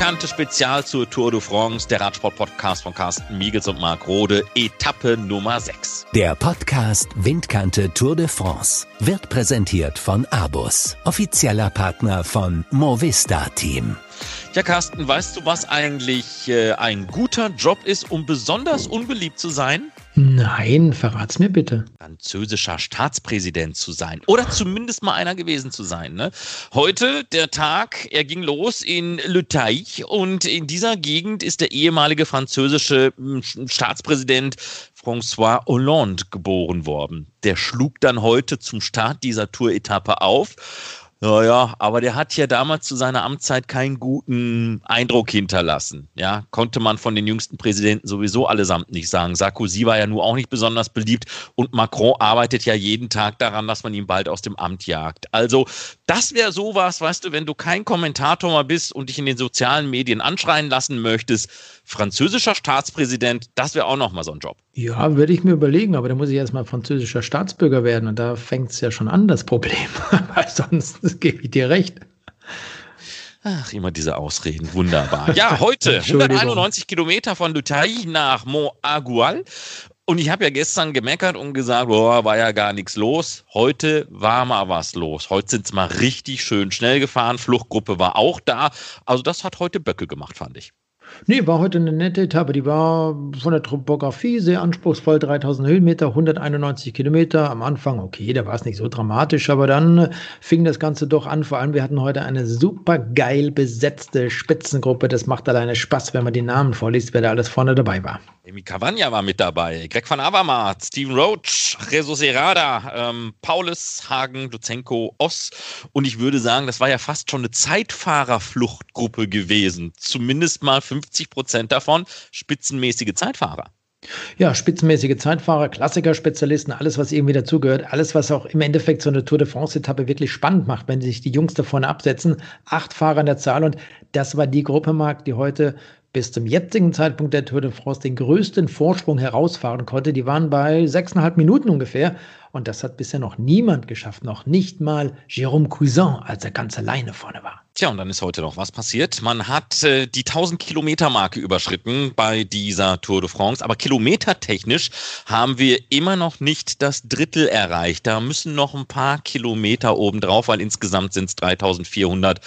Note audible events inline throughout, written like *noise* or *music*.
Windkante Spezial zur Tour de France, der Radsport-Podcast von Carsten Miegels und Marc Rode, Etappe Nummer 6. Der Podcast Windkante Tour de France wird präsentiert von Abus, offizieller Partner von Movista Team. Ja, Carsten, weißt du, was eigentlich äh, ein guter Job ist, um besonders unbeliebt zu sein? Nein, verrat's mir bitte. Französischer Staatspräsident zu sein. Oder zumindest mal einer gewesen zu sein. Ne? Heute, der Tag, er ging los in Le Teich und in dieser Gegend ist der ehemalige französische hm, Staatspräsident François Hollande geboren worden. Der schlug dann heute zum Start dieser Tour-Etappe auf naja, aber der hat ja damals zu seiner Amtszeit keinen guten Eindruck hinterlassen. Ja, konnte man von den jüngsten Präsidenten sowieso allesamt nicht sagen. Sarkozy war ja nun auch nicht besonders beliebt und Macron arbeitet ja jeden Tag daran, dass man ihn bald aus dem Amt jagt. Also, das wäre sowas, weißt du, wenn du kein Kommentator mal bist und dich in den sozialen Medien anschreien lassen möchtest, französischer Staatspräsident, das wäre auch nochmal so ein Job. Ja, würde ich mir überlegen, aber da muss ich erstmal französischer Staatsbürger werden und da fängt es ja schon an, das Problem. *laughs* Weil sonst gebe ich dir recht. Ach, immer diese Ausreden. Wunderbar. Ja, heute *laughs* 191 Kilometer von Dutaille nach Mont-Agual. Und ich habe ja gestern gemeckert und gesagt, boah, war ja gar nichts los. Heute war mal was los. Heute sind es mal richtig schön schnell gefahren. Fluchtgruppe war auch da. Also das hat heute Böcke gemacht, fand ich. Nee, war heute eine nette Etappe. Die war von der Topografie sehr anspruchsvoll. 3000 Höhenmeter, 191 Kilometer. Am Anfang, okay, da war es nicht so dramatisch, aber dann fing das Ganze doch an. Vor allem, wir hatten heute eine super geil besetzte Spitzengruppe. Das macht alleine Spaß, wenn man die Namen vorliest, wer da alles vorne dabei war. Emi Cavagna war mit dabei, Greg van Avermaet, Steven Roach, Jesus Serrada, ähm, Paulus, Hagen, Duzenko, Oss. Und ich würde sagen, das war ja fast schon eine Zeitfahrerfluchtgruppe gewesen. Zumindest mal 50 Prozent davon spitzenmäßige Zeitfahrer. Ja, spitzenmäßige Zeitfahrer, Klassiker-Spezialisten, alles, was irgendwie dazugehört, alles, was auch im Endeffekt so eine Tour de France-Etappe wirklich spannend macht, wenn sich die Jungs da vorne absetzen. Acht Fahrer in der Zahl und das war die Gruppe, Marc, die heute bis zum jetzigen Zeitpunkt der Tour de France den größten Vorsprung herausfahren konnte. Die waren bei sechseinhalb Minuten ungefähr. Und das hat bisher noch niemand geschafft, noch nicht mal Jérôme Cousin, als er ganz alleine vorne war. Tja, und dann ist heute noch was passiert. Man hat äh, die 1000 Kilometer Marke überschritten bei dieser Tour de France, aber kilometertechnisch haben wir immer noch nicht das Drittel erreicht. Da müssen noch ein paar Kilometer oben drauf, weil insgesamt sind es 3400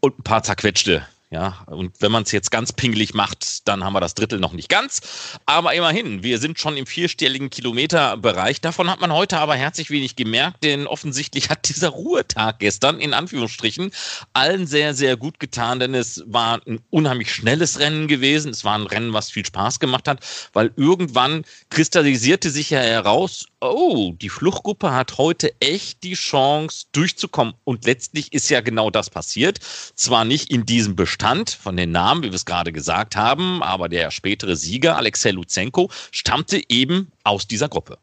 und ein paar zerquetschte ja, und wenn man es jetzt ganz pingelig macht, dann haben wir das Drittel noch nicht ganz. Aber immerhin, wir sind schon im vierstelligen Kilometerbereich. Davon hat man heute aber herzlich wenig gemerkt, denn offensichtlich hat dieser Ruhetag gestern in Anführungsstrichen allen sehr, sehr gut getan, denn es war ein unheimlich schnelles Rennen gewesen. Es war ein Rennen, was viel Spaß gemacht hat, weil irgendwann kristallisierte sich ja heraus, oh, die Fluchtgruppe hat heute echt die Chance durchzukommen. Und letztlich ist ja genau das passiert. Zwar nicht in diesem Bestand von den Namen, wie wir es gerade gesagt haben, aber der spätere Sieger, Alexei Luzenko, stammte eben aus dieser Gruppe.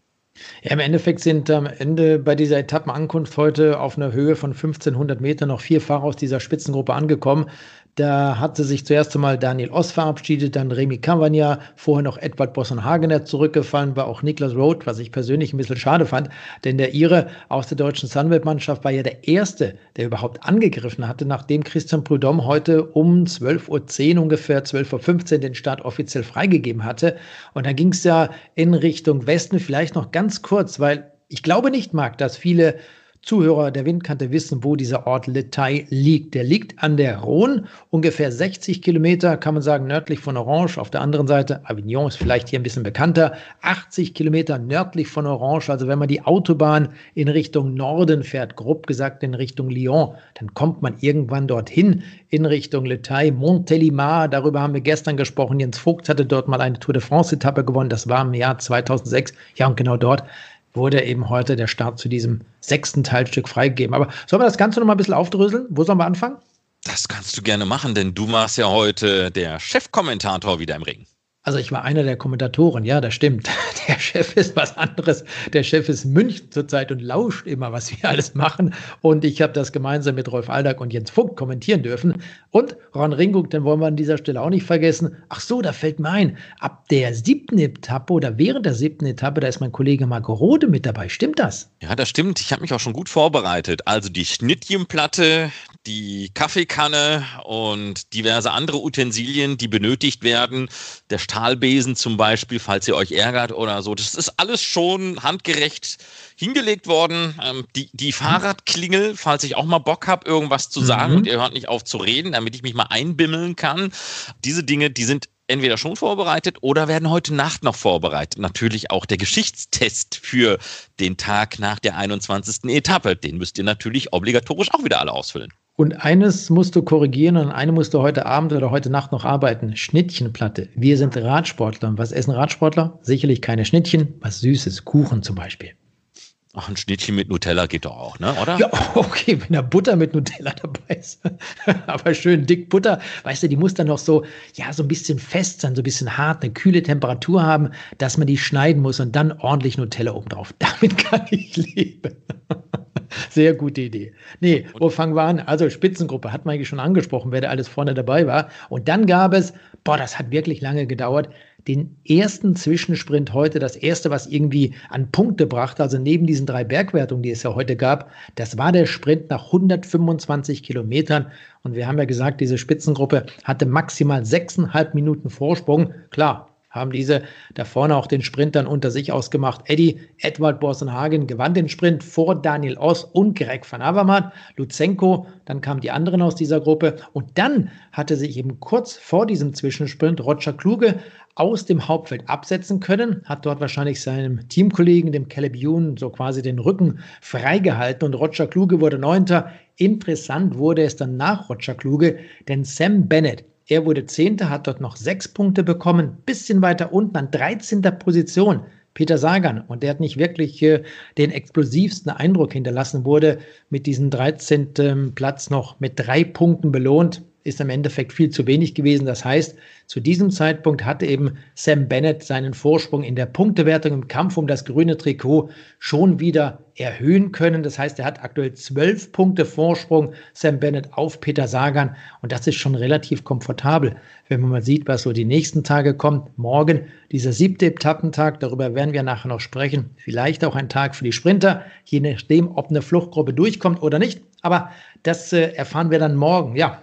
Ja, im Endeffekt sind am Ende bei dieser Etappenankunft heute auf einer Höhe von 1500 Metern noch vier Fahrer aus dieser Spitzengruppe angekommen. Da hatte sich zuerst einmal Daniel Oss verabschiedet, dann Remy Cavagna, vorher noch Edward Bosson-Hagener zurückgefallen, war auch Niklas Roth, was ich persönlich ein bisschen schade fand, denn der Ire aus der deutschen Sunweb-Mannschaft war ja der Erste, der überhaupt angegriffen hatte, nachdem Christian Prudhomme heute um 12.10 Uhr ungefähr, 12.15 Uhr den Start offiziell freigegeben hatte. Und dann ging es ja in Richtung Westen, vielleicht noch ganz kurz, weil ich glaube nicht, Marc, dass viele Zuhörer der Windkante wissen, wo dieser Ort Letail liegt. Der liegt an der Rhone, ungefähr 60 Kilometer, kann man sagen, nördlich von Orange. Auf der anderen Seite, Avignon ist vielleicht hier ein bisschen bekannter, 80 Kilometer nördlich von Orange. Also wenn man die Autobahn in Richtung Norden fährt, grob gesagt in Richtung Lyon, dann kommt man irgendwann dorthin in Richtung Letail. Montélimar, darüber haben wir gestern gesprochen. Jens Vogt hatte dort mal eine Tour de France-Etappe gewonnen. Das war im Jahr 2006. Ja, und genau dort wurde eben heute der Start zu diesem sechsten Teilstück freigegeben. Aber sollen wir das Ganze noch mal ein bisschen aufdröseln? Wo sollen wir anfangen? Das kannst du gerne machen, denn du warst ja heute der Chefkommentator wieder im Ring. Also ich war einer der Kommentatoren, ja, das stimmt. *laughs* Der Chef ist was anderes. Der Chef ist München zurzeit und lauscht immer, was wir alles machen. Und ich habe das gemeinsam mit Rolf Aldag und Jens Vogt kommentieren dürfen. Und Ron Ringuck, den wollen wir an dieser Stelle auch nicht vergessen. Ach so, da fällt mir ein, ab der siebten Etappe oder während der siebten Etappe, da ist mein Kollege Marco Rode mit dabei. Stimmt das? Ja, das stimmt. Ich habe mich auch schon gut vorbereitet. Also die Schnittchenplatte, die Kaffeekanne und diverse andere Utensilien, die benötigt werden. Der Stahlbesen zum Beispiel, falls ihr euch ärgert oder so. Das ist alles schon handgerecht hingelegt worden. Ähm, die, die Fahrradklingel, falls ich auch mal Bock habe, irgendwas zu sagen mhm. und ihr hört nicht auf zu reden, damit ich mich mal einbimmeln kann. Diese Dinge, die sind entweder schon vorbereitet oder werden heute Nacht noch vorbereitet. Natürlich auch der Geschichtstest für den Tag nach der 21. Etappe. Den müsst ihr natürlich obligatorisch auch wieder alle ausfüllen. Und eines musst du korrigieren und eine musst du heute Abend oder heute Nacht noch arbeiten. Schnittchenplatte. Wir sind Radsportler. Und was essen Radsportler? Sicherlich keine Schnittchen, was Süßes, Kuchen zum Beispiel. Ach, ein Schnittchen mit Nutella geht doch auch, ne? oder? Ja, *laughs* okay, wenn da Butter mit Nutella dabei ist. *laughs* Aber schön dick Butter. Weißt du, die muss dann noch so, ja, so ein bisschen fest sein, so ein bisschen hart, eine kühle Temperatur haben, dass man die schneiden muss und dann ordentlich Nutella oben drauf. *laughs* Damit kann ich leben. Sehr gute Idee. Nee, wo fangen wir an? Also Spitzengruppe hat man eigentlich schon angesprochen, wer da alles vorne dabei war. Und dann gab es, boah, das hat wirklich lange gedauert, den ersten Zwischensprint heute, das erste, was irgendwie an Punkte brachte, also neben diesen drei Bergwertungen, die es ja heute gab, das war der Sprint nach 125 Kilometern. Und wir haben ja gesagt, diese Spitzengruppe hatte maximal sechseinhalb Minuten Vorsprung. Klar, haben diese da vorne auch den Sprint dann unter sich ausgemacht. Eddie Edward Borsenhagen gewann den Sprint vor Daniel Oss und Greg van Avermaet, Luzenko, dann kamen die anderen aus dieser Gruppe und dann hatte sich eben kurz vor diesem Zwischensprint Roger Kluge aus dem Hauptfeld absetzen können, hat dort wahrscheinlich seinem Teamkollegen, dem Caleb Youn, so quasi den Rücken freigehalten und Roger Kluge wurde Neunter. Interessant wurde es dann nach Roger Kluge, denn Sam Bennett, er wurde Zehnter, hat dort noch sechs Punkte bekommen, bisschen weiter unten an 13. Position. Peter Sagan, und der hat nicht wirklich äh, den explosivsten Eindruck hinterlassen, wurde mit diesem 13. Platz noch mit drei Punkten belohnt ist im Endeffekt viel zu wenig gewesen. Das heißt, zu diesem Zeitpunkt hatte eben Sam Bennett seinen Vorsprung in der Punktewertung im Kampf um das grüne Trikot schon wieder erhöhen können. Das heißt, er hat aktuell zwölf Punkte Vorsprung, Sam Bennett auf Peter Sagan. Und das ist schon relativ komfortabel, wenn man mal sieht, was so die nächsten Tage kommt. Morgen dieser siebte Etappentag, darüber werden wir nachher noch sprechen. Vielleicht auch ein Tag für die Sprinter, je nachdem, ob eine Fluchtgruppe durchkommt oder nicht. Aber das äh, erfahren wir dann morgen. Ja,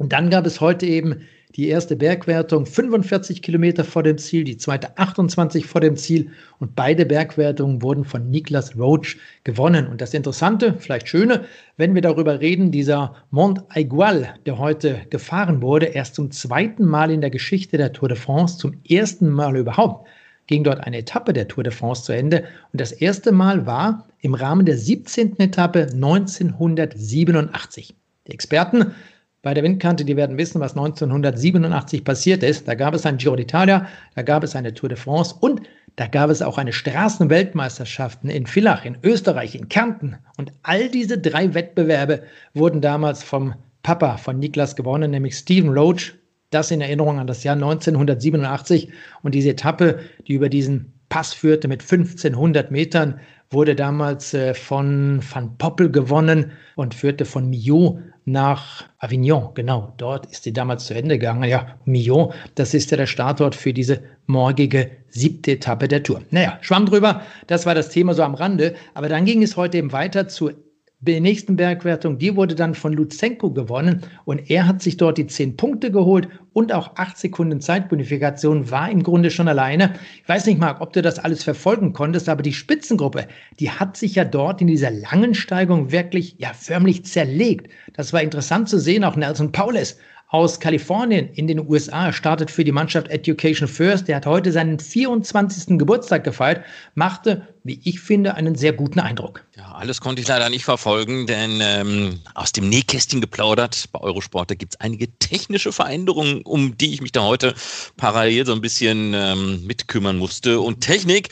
und dann gab es heute eben die erste Bergwertung 45 Kilometer vor dem Ziel, die zweite 28 vor dem Ziel und beide Bergwertungen wurden von Niklas Roach gewonnen. Und das Interessante, vielleicht Schöne, wenn wir darüber reden, dieser Mont Aigual, der heute gefahren wurde, erst zum zweiten Mal in der Geschichte der Tour de France, zum ersten Mal überhaupt, ging dort eine Etappe der Tour de France zu Ende. Und das erste Mal war im Rahmen der 17. Etappe 1987. Die Experten bei der Windkante, die werden wissen, was 1987 passiert ist. Da gab es ein Giro d'Italia, da gab es eine Tour de France und da gab es auch eine Straßenweltmeisterschaften in Villach, in Österreich, in Kärnten. Und all diese drei Wettbewerbe wurden damals vom Papa von Niklas gewonnen, nämlich Stephen Roach. Das in Erinnerung an das Jahr 1987. Und diese Etappe, die über diesen Pass führte mit 1500 Metern, wurde damals äh, von Van Poppel gewonnen und führte von Millau nach Avignon. Genau, dort ist sie damals zu Ende gegangen. Ja, Millau, das ist ja der Startort für diese morgige siebte Etappe der Tour. Naja, schwamm drüber, das war das Thema so am Rande. Aber dann ging es heute eben weiter zu der nächsten Bergwertung, die wurde dann von Luzenko gewonnen und er hat sich dort die 10 Punkte geholt und auch 8 Sekunden Zeitbonifikation war im Grunde schon alleine. Ich weiß nicht, Marc, ob du das alles verfolgen konntest, aber die Spitzengruppe, die hat sich ja dort in dieser langen Steigung wirklich, ja, förmlich zerlegt. Das war interessant zu sehen, auch Nelson Paulus aus Kalifornien in den USA startet für die Mannschaft Education First. Der hat heute seinen 24. Geburtstag gefeiert, machte, wie ich finde, einen sehr guten Eindruck. Ja, alles konnte ich leider nicht verfolgen, denn ähm, aus dem Nähkästchen geplaudert. Bei Eurosport gibt es einige technische Veränderungen, um die ich mich da heute parallel so ein bisschen ähm, mitkümmern musste. Und Technik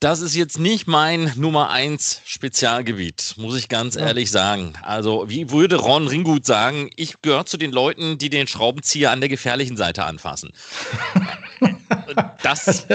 das ist jetzt nicht mein Nummer eins Spezialgebiet, muss ich ganz ja. ehrlich sagen. Also, wie würde Ron Ringgut sagen, ich gehöre zu den Leuten, die den Schraubenzieher an der gefährlichen Seite anfassen. *laughs* das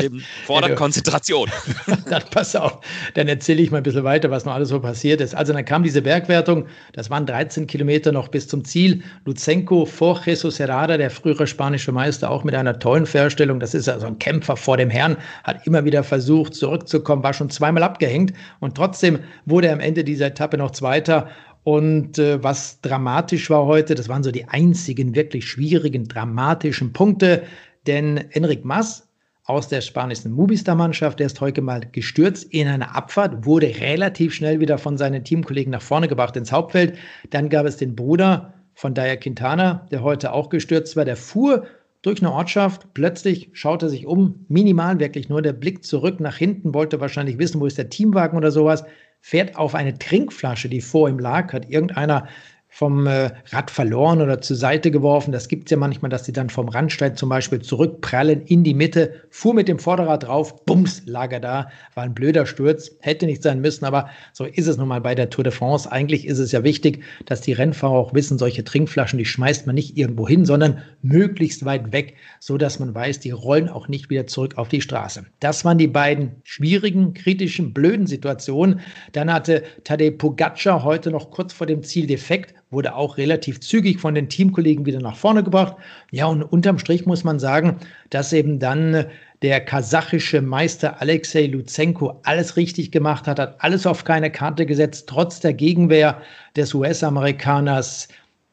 fordert ja, Konzentration. *laughs* Dann pass auf, dann erzähle ich mal ein bisschen weiter, was noch alles so passiert ist. Also dann kam diese Bergwertung, das waren 13 Kilometer noch bis zum Ziel. Luzenko vor Jesus Herrada, der frühere spanische Meister, auch mit einer tollen Verstellung. Das ist also ein Kämpfer vor dem Herrn, hat immer wieder versucht zurückzukommen, war schon zweimal abgehängt und trotzdem wurde er am Ende dieser Etappe noch Zweiter und äh, was dramatisch war heute, das waren so die einzigen wirklich schwierigen, dramatischen Punkte. Denn Enric Mas aus der spanischen Movistar-Mannschaft, der ist heute mal gestürzt in einer Abfahrt, wurde relativ schnell wieder von seinen Teamkollegen nach vorne gebracht ins Hauptfeld. Dann gab es den Bruder von Daya Quintana, der heute auch gestürzt war. Der fuhr durch eine Ortschaft, plötzlich schaute sich um, minimal wirklich nur der Blick zurück nach hinten, wollte wahrscheinlich wissen, wo ist der Teamwagen oder sowas, fährt auf eine Trinkflasche, die vor ihm lag, hat irgendeiner vom äh, Rad verloren oder zur Seite geworfen. Das gibt es ja manchmal, dass die dann vom Randstein zum Beispiel zurückprallen in die Mitte, fuhr mit dem Vorderrad drauf, bums, lag er da. War ein blöder Sturz, hätte nicht sein müssen, aber so ist es nun mal bei der Tour de France. Eigentlich ist es ja wichtig, dass die Rennfahrer auch wissen, solche Trinkflaschen, die schmeißt man nicht irgendwo hin, sondern möglichst weit weg, so dass man weiß, die rollen auch nicht wieder zurück auf die Straße. Das waren die beiden schwierigen, kritischen, blöden Situationen. Dann hatte Tadej Pogacar heute noch kurz vor dem Ziel defekt, wurde auch relativ zügig von den Teamkollegen wieder nach vorne gebracht. Ja, und unterm Strich muss man sagen, dass eben dann der kasachische Meister Alexei Luzenko alles richtig gemacht hat, hat alles auf keine Karte gesetzt, trotz der Gegenwehr des US-Amerikaners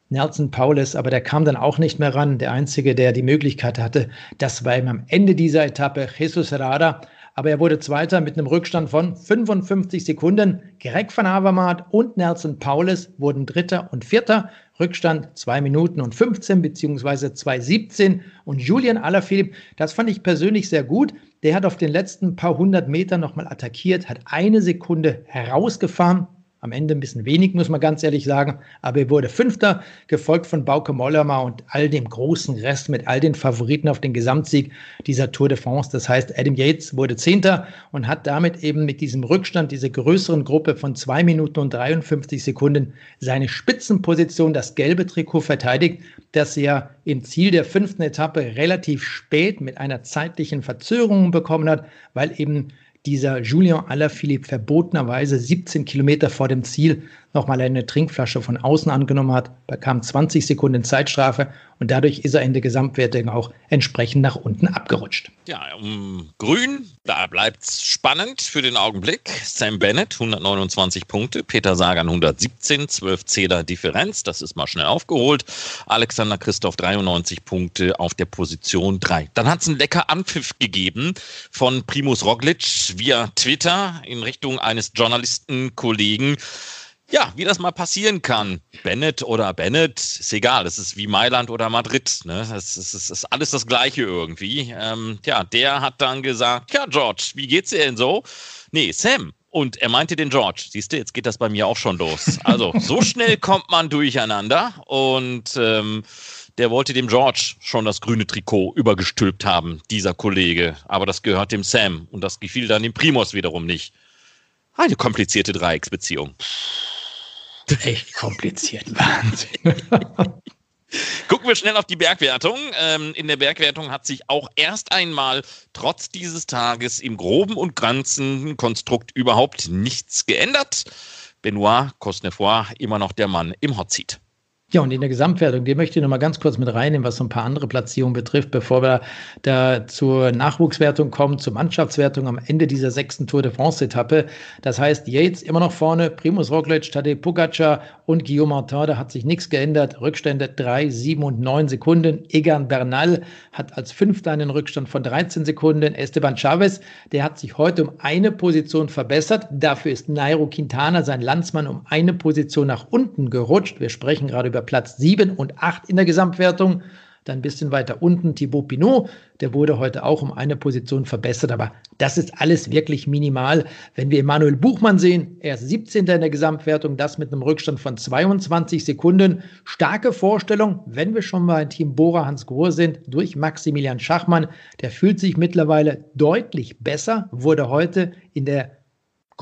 Nelson Paulus, aber der kam dann auch nicht mehr ran. Der Einzige, der die Möglichkeit hatte, das war eben am Ende dieser Etappe Jesus Herrada aber er wurde Zweiter mit einem Rückstand von 55 Sekunden. Greg van Avermaet und Nelson Paulus wurden Dritter und Vierter. Rückstand 2 Minuten und 15 beziehungsweise 2,17. Und Julian Alaphilippe, das fand ich persönlich sehr gut. Der hat auf den letzten paar hundert Metern nochmal attackiert, hat eine Sekunde herausgefahren, am Ende ein bisschen wenig, muss man ganz ehrlich sagen. Aber er wurde Fünfter, gefolgt von Bauke Mollema und all dem großen Rest mit all den Favoriten auf den Gesamtsieg dieser Tour de France. Das heißt, Adam Yates wurde Zehnter und hat damit eben mit diesem Rückstand, dieser größeren Gruppe von zwei Minuten und 53 Sekunden seine Spitzenposition, das gelbe Trikot verteidigt, das er im Ziel der fünften Etappe relativ spät mit einer zeitlichen Verzögerung bekommen hat, weil eben dieser Julien Alaphilippe verbotenerweise 17 Kilometer vor dem Ziel nochmal eine Trinkflasche von außen angenommen hat, bekam 20 Sekunden Zeitstrafe und dadurch ist er in der Gesamtwertung auch entsprechend nach unten abgerutscht. Ja, um Grün, da bleibt es spannend für den Augenblick. Sam Bennett 129 Punkte, Peter Sagan 117, 12 Zähler Differenz, das ist mal schnell aufgeholt. Alexander Christoph 93 Punkte auf der Position 3. Dann hat es einen lecker Anpfiff gegeben von Primus Roglic via Twitter in Richtung eines Journalistenkollegen. Ja, wie das mal passieren kann. Bennett oder Bennett, ist egal. Das ist wie Mailand oder Madrid. Ne? Das, ist, ist alles das Gleiche irgendwie. Ähm, ja, der hat dann gesagt: Ja, George, wie geht's dir denn so? Nee, Sam. Und er meinte den George. Siehst du, jetzt geht das bei mir auch schon los. Also, so schnell kommt man durcheinander. Und ähm, der wollte dem George schon das grüne Trikot übergestülpt haben, dieser Kollege. Aber das gehört dem Sam. Und das gefiel dann dem Primus wiederum nicht. Eine komplizierte Dreiecksbeziehung. Echt kompliziert. *laughs* Wahnsinn. *laughs* Gucken wir schnell auf die Bergwertung. Ähm, in der Bergwertung hat sich auch erst einmal trotz dieses Tages im groben und ganzen Konstrukt überhaupt nichts geändert. Benoit Cosnefoy immer noch der Mann im Hotseat. Ja, und in der Gesamtwertung, die möchte ich noch mal ganz kurz mit reinnehmen, was so ein paar andere Platzierungen betrifft, bevor wir da zur Nachwuchswertung kommen, zur Mannschaftswertung am Ende dieser sechsten Tour de France-Etappe. Das heißt, Yates immer noch vorne, Primus Roglic, Tadej Pogacar und Guillaume Martin, da hat sich nichts geändert. Rückstände 3, 7 und 9 Sekunden. Egan Bernal hat als Fünfter einen Rückstand von 13 Sekunden. Esteban Chavez, der hat sich heute um eine Position verbessert. Dafür ist Nairo Quintana, sein Landsmann, um eine Position nach unten gerutscht. Wir sprechen gerade über Platz 7 und 8 in der Gesamtwertung. Dann ein bisschen weiter unten Thibaut Pinot, der wurde heute auch um eine Position verbessert, aber das ist alles wirklich minimal. Wenn wir Emanuel Buchmann sehen, er ist 17. in der Gesamtwertung, das mit einem Rückstand von 22 Sekunden. Starke Vorstellung, wenn wir schon mal ein Team Bora Hans Grohe sind, durch Maximilian Schachmann. Der fühlt sich mittlerweile deutlich besser, wurde heute in der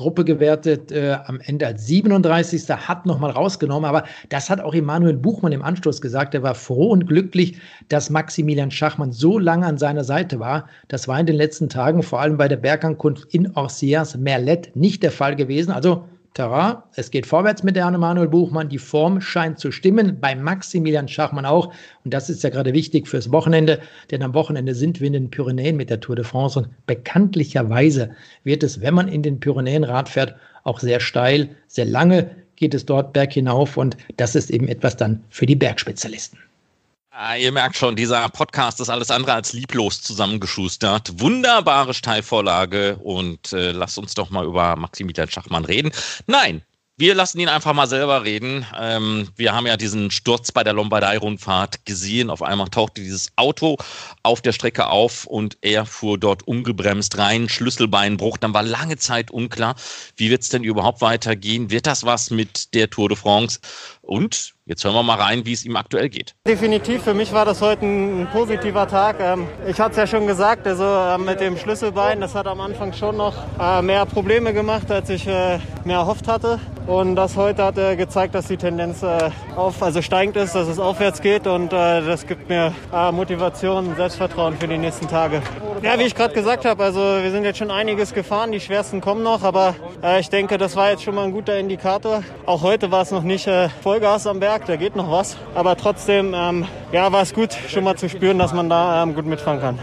Gruppe gewertet, äh, am Ende als 37. hat nochmal rausgenommen. Aber das hat auch Emanuel Buchmann im Anstoß gesagt. Er war froh und glücklich, dass Maximilian Schachmann so lange an seiner Seite war. Das war in den letzten Tagen, vor allem bei der Bergankunft in Orsias Merlet, nicht der Fall gewesen. Also Terrain. Es geht vorwärts mit der Manuel Buchmann. Die Form scheint zu stimmen. Bei Maximilian Schachmann auch. Und das ist ja gerade wichtig fürs Wochenende, denn am Wochenende sind wir in den Pyrenäen mit der Tour de France. Und bekanntlicherweise wird es, wenn man in den Pyrenäen Rad fährt, auch sehr steil, sehr lange geht es dort berg hinauf. Und das ist eben etwas dann für die Bergspezialisten. Ah, ihr merkt schon, dieser Podcast ist alles andere als lieblos zusammengeschustert. Wunderbare Steilvorlage und äh, lasst uns doch mal über Maximilian Schachmann reden. Nein, wir lassen ihn einfach mal selber reden. Ähm, wir haben ja diesen Sturz bei der Lombardei-Rundfahrt gesehen. Auf einmal tauchte dieses Auto auf der Strecke auf und er fuhr dort ungebremst rein, Schlüsselbeinbruch. Dann war lange Zeit unklar, wie wird es denn überhaupt weitergehen? Wird das was mit der Tour de France? Und jetzt hören wir mal rein, wie es ihm aktuell geht. Definitiv, für mich war das heute ein, positiver Tag. Ähm, ich hatte es ja schon gesagt, also äh, mit dem Schlüsselbein, das hat am Anfang schon noch äh, mehr Probleme gemacht, als ich äh, mir erhofft hatte. Und das heute hat gezeigt, dass die Tendenz auf, also steigend ist, dass es aufwärts geht und das gibt mir Motivation Selbstvertrauen für die nächsten Tage. Ja, wie ich gerade gesagt habe, also wir sind jetzt schon einiges gefahren, die schwersten kommen noch, aber ich denke, das war jetzt schon mal ein guter Indikator. Auch heute war es noch nicht Vollgas am Berg, da geht noch was. Aber trotzdem ähm, ja, war es gut, schon mal zu spüren, dass man da ähm, gut mitfahren kann.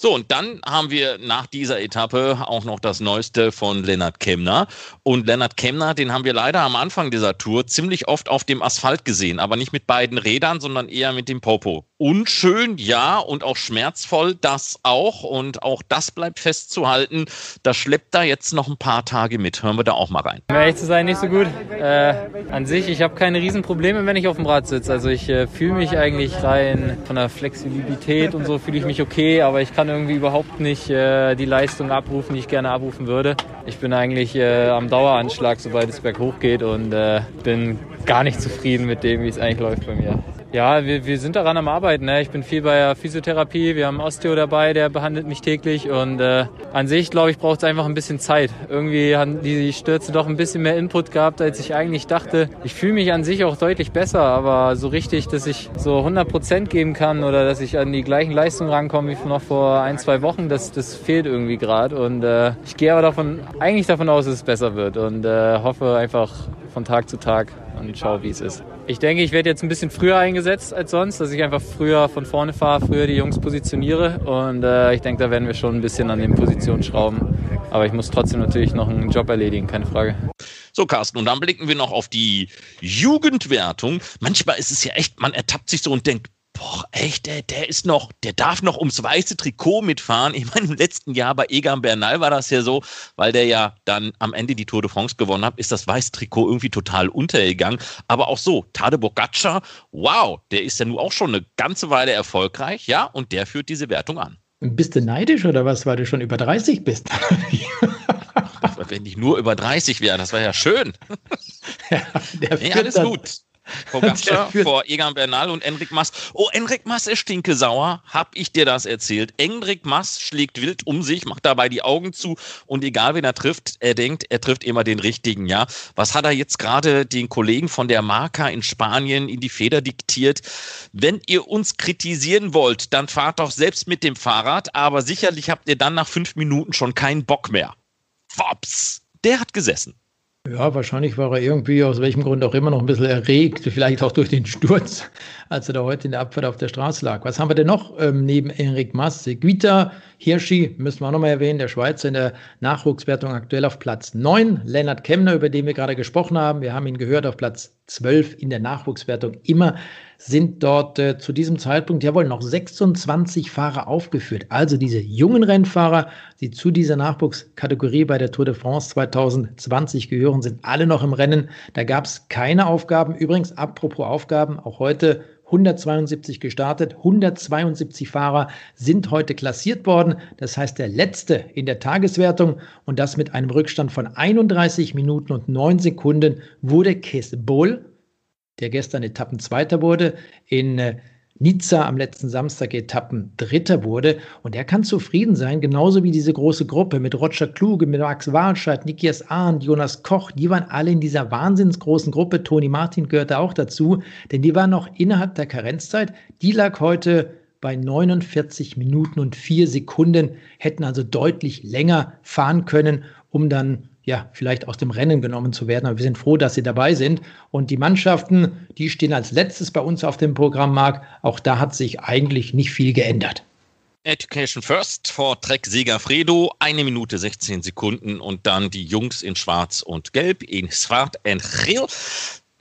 So, und dann haben wir nach dieser Etappe auch noch das Neueste von Lennart Kemner. Und Lennart Kemner, den haben wir leider am Anfang dieser Tour ziemlich oft auf dem Asphalt gesehen, aber nicht mit beiden Rädern, sondern eher mit dem Popo. Unschön, ja, und auch schmerzvoll, das auch. Und auch das bleibt festzuhalten. Das schleppt da jetzt noch ein paar Tage mit. Hören wir da auch mal rein. Ehrlich zu sein, nicht so gut. Äh, an sich, ich habe keine Riesenprobleme, wenn ich auf dem Rad sitze. Also ich äh, fühle mich eigentlich rein von der Flexibilität und so fühle ich mich okay, aber ich kann kann irgendwie überhaupt nicht äh, die Leistung abrufen, die ich gerne abrufen würde. Ich bin eigentlich äh, am Daueranschlag, sobald es berghoch geht und äh, bin gar nicht zufrieden mit dem, wie es eigentlich läuft bei mir. Ja, wir, wir sind daran am Arbeiten. Ne? Ich bin viel bei der Physiotherapie. Wir haben Osteo dabei, der behandelt mich täglich. Und äh, an sich, glaube ich, braucht es einfach ein bisschen Zeit. Irgendwie haben die Stürze doch ein bisschen mehr Input gehabt, als ich eigentlich dachte. Ich fühle mich an sich auch deutlich besser, aber so richtig, dass ich so 100 Prozent geben kann oder dass ich an die gleichen Leistungen rankomme wie noch vor ein, zwei Wochen, das, das fehlt irgendwie gerade. Und äh, ich gehe aber davon, eigentlich davon aus, dass es besser wird und äh, hoffe einfach von Tag zu Tag und schaue, wie es ist. Ich denke, ich werde jetzt ein bisschen früher eingesetzt als sonst, dass ich einfach früher von vorne fahre, früher die Jungs positioniere. Und äh, ich denke, da werden wir schon ein bisschen an den Positionen schrauben. Aber ich muss trotzdem natürlich noch einen Job erledigen, keine Frage. So, Carsten, und dann blicken wir noch auf die Jugendwertung. Manchmal ist es ja echt, man ertappt sich so und denkt, boah, echt, der, der ist noch, der darf noch ums weiße Trikot mitfahren. Ich meine, im letzten Jahr bei Egan Bernal war das ja so, weil der ja dann am Ende die Tour de France gewonnen hat, ist das weiße Trikot irgendwie total untergegangen. Aber auch so, Tade Bogacar, wow, der ist ja nun auch schon eine ganze Weile erfolgreich, ja, und der führt diese Wertung an. Bist du neidisch oder was, weil du schon über 30 bist? Wenn ich nur über 30 wäre, das wäre ja schön. *laughs* Ja, der nee, alles gut. Pogacar vor Egan Bernal und Enric Mas. Oh, Enric Mas ist stinkesauer. Hab ich dir das erzählt? Enric Mas schlägt wild um sich, macht dabei die Augen zu und egal wen er trifft, er denkt, er trifft immer den richtigen, ja. Was hat er jetzt gerade den Kollegen von der Marca in Spanien in die Feder diktiert? Wenn ihr uns kritisieren wollt, dann fahrt doch selbst mit dem Fahrrad, aber sicherlich habt ihr dann nach fünf Minuten schon keinen Bock mehr. Wops! Der hat gesessen. Ja, wahrscheinlich war er irgendwie aus welchem Grund auch immer noch ein bisschen erregt, vielleicht auch durch den Sturz, als er da heute in der Abfahrt auf der Straße lag. Was haben wir denn noch ähm, neben Enric Mas? Guita Hirschi, müssen wir auch nochmal erwähnen, der Schweizer in der Nachwuchswertung aktuell auf Platz 9. Lennart Kemner, über den wir gerade gesprochen haben, wir haben ihn gehört, auf Platz 12 in der Nachwuchswertung immer sind dort äh, zu diesem Zeitpunkt, jawohl, noch 26 Fahrer aufgeführt. Also diese jungen Rennfahrer, die zu dieser Nachwuchskategorie bei der Tour de France 2020 gehören, sind alle noch im Rennen. Da gab es keine Aufgaben. Übrigens, apropos Aufgaben, auch heute 172 gestartet, 172 Fahrer sind heute klassiert worden. Das heißt, der letzte in der Tageswertung und das mit einem Rückstand von 31 Minuten und 9 Sekunden wurde Kes Bull der gestern Etappenzweiter wurde, in äh, Nizza am letzten Samstag Etappen Dritter wurde. Und er kann zufrieden sein, genauso wie diese große Gruppe mit Roger Kluge, mit Max Walscheid, Nikias Ahn, Jonas Koch. Die waren alle in dieser wahnsinnsgroßen Gruppe. Toni Martin gehörte auch dazu, denn die waren noch innerhalb der Karenzzeit. Die lag heute bei 49 Minuten und 4 Sekunden, hätten also deutlich länger fahren können, um dann ja, vielleicht aus dem Rennen genommen zu werden. Aber wir sind froh, dass sie dabei sind. Und die Mannschaften, die stehen als letztes bei uns auf dem Programm, Marc. Auch da hat sich eigentlich nicht viel geändert. Education First vor Trek Segafredo, eine Minute 16 Sekunden und dann die Jungs in Schwarz und Gelb in Swart and Geel.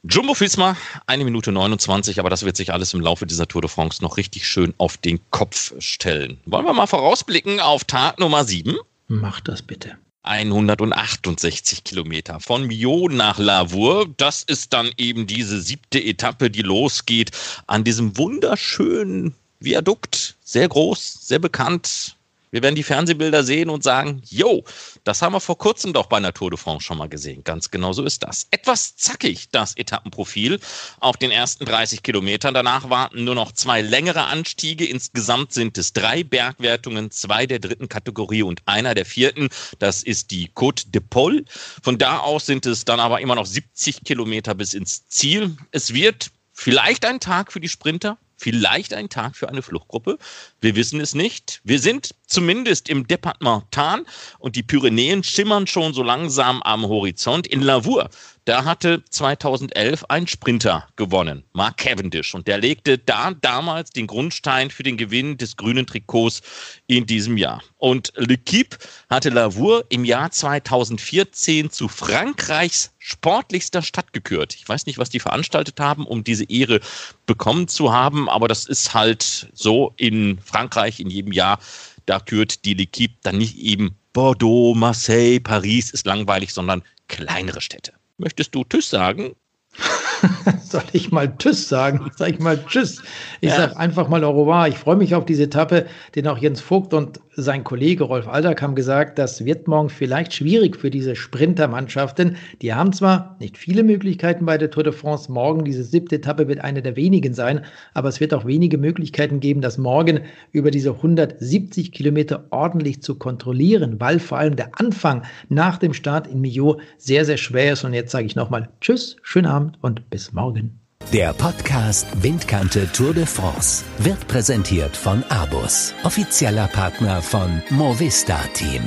Jumbo Fisma, eine Minute 29, aber das wird sich alles im Laufe dieser Tour de France noch richtig schön auf den Kopf stellen. Wollen wir mal vorausblicken auf Tag Nummer 7? Mach das bitte. 168 Kilometer von Mio nach Lavour. Das ist dann eben diese siebte Etappe, die losgeht an diesem wunderschönen Viadukt. Sehr groß, sehr bekannt, wir werden die Fernsehbilder sehen und sagen, yo, das haben wir vor kurzem doch bei Natur de France schon mal gesehen. Ganz genau so ist das. Etwas zackig, das Etappenprofil auf den ersten 30 Kilometern. Danach warten nur noch zwei längere Anstiege. Insgesamt sind es drei Bergwertungen, zwei der dritten Kategorie und einer der vierten. Das ist die Côte de Pol. Von da aus sind es dann aber immer noch 70 Kilometer bis ins Ziel. Es wird vielleicht ein Tag für die Sprinter, vielleicht ein Tag für eine Fluchtgruppe. Wir wissen es nicht. Wir sind zumindest im Departement Tarn und die Pyrenäen schimmern schon so langsam am Horizont. In Lavour, da hatte 2011 ein Sprinter gewonnen, Mark Cavendish, und der legte da damals den Grundstein für den Gewinn des grünen Trikots in diesem Jahr. Und L'Equipe hatte Lavour im Jahr 2014 zu Frankreichs sportlichster Stadt gekürt. Ich weiß nicht, was die veranstaltet haben, um diese Ehre bekommen zu haben, aber das ist halt so in Frankreich in jedem Jahr. Da kürt die L'Equipe dann nicht eben Bordeaux, Marseille, Paris ist langweilig, sondern kleinere Städte. Möchtest du Tschüss sagen? *laughs* Soll ich mal Tschüss sagen? Sag ich mal Tschüss. Ich ja. sage einfach mal au revoir. Ich freue mich auf diese Etappe, denn auch Jens Vogt und sein Kollege Rolf haben gesagt, das wird morgen vielleicht schwierig für diese Sprintermannschaften. Die haben zwar nicht viele Möglichkeiten bei der Tour de France. Morgen, diese siebte Etappe, wird eine der wenigen sein, aber es wird auch wenige Möglichkeiten geben, das morgen über diese 170 Kilometer ordentlich zu kontrollieren, weil vor allem der Anfang nach dem Start in Millau sehr, sehr schwer ist. Und jetzt sage ich nochmal Tschüss, schönen Abend und bis morgen. Der Podcast Windkante Tour de France wird präsentiert von Abus, offizieller Partner von Movista Team.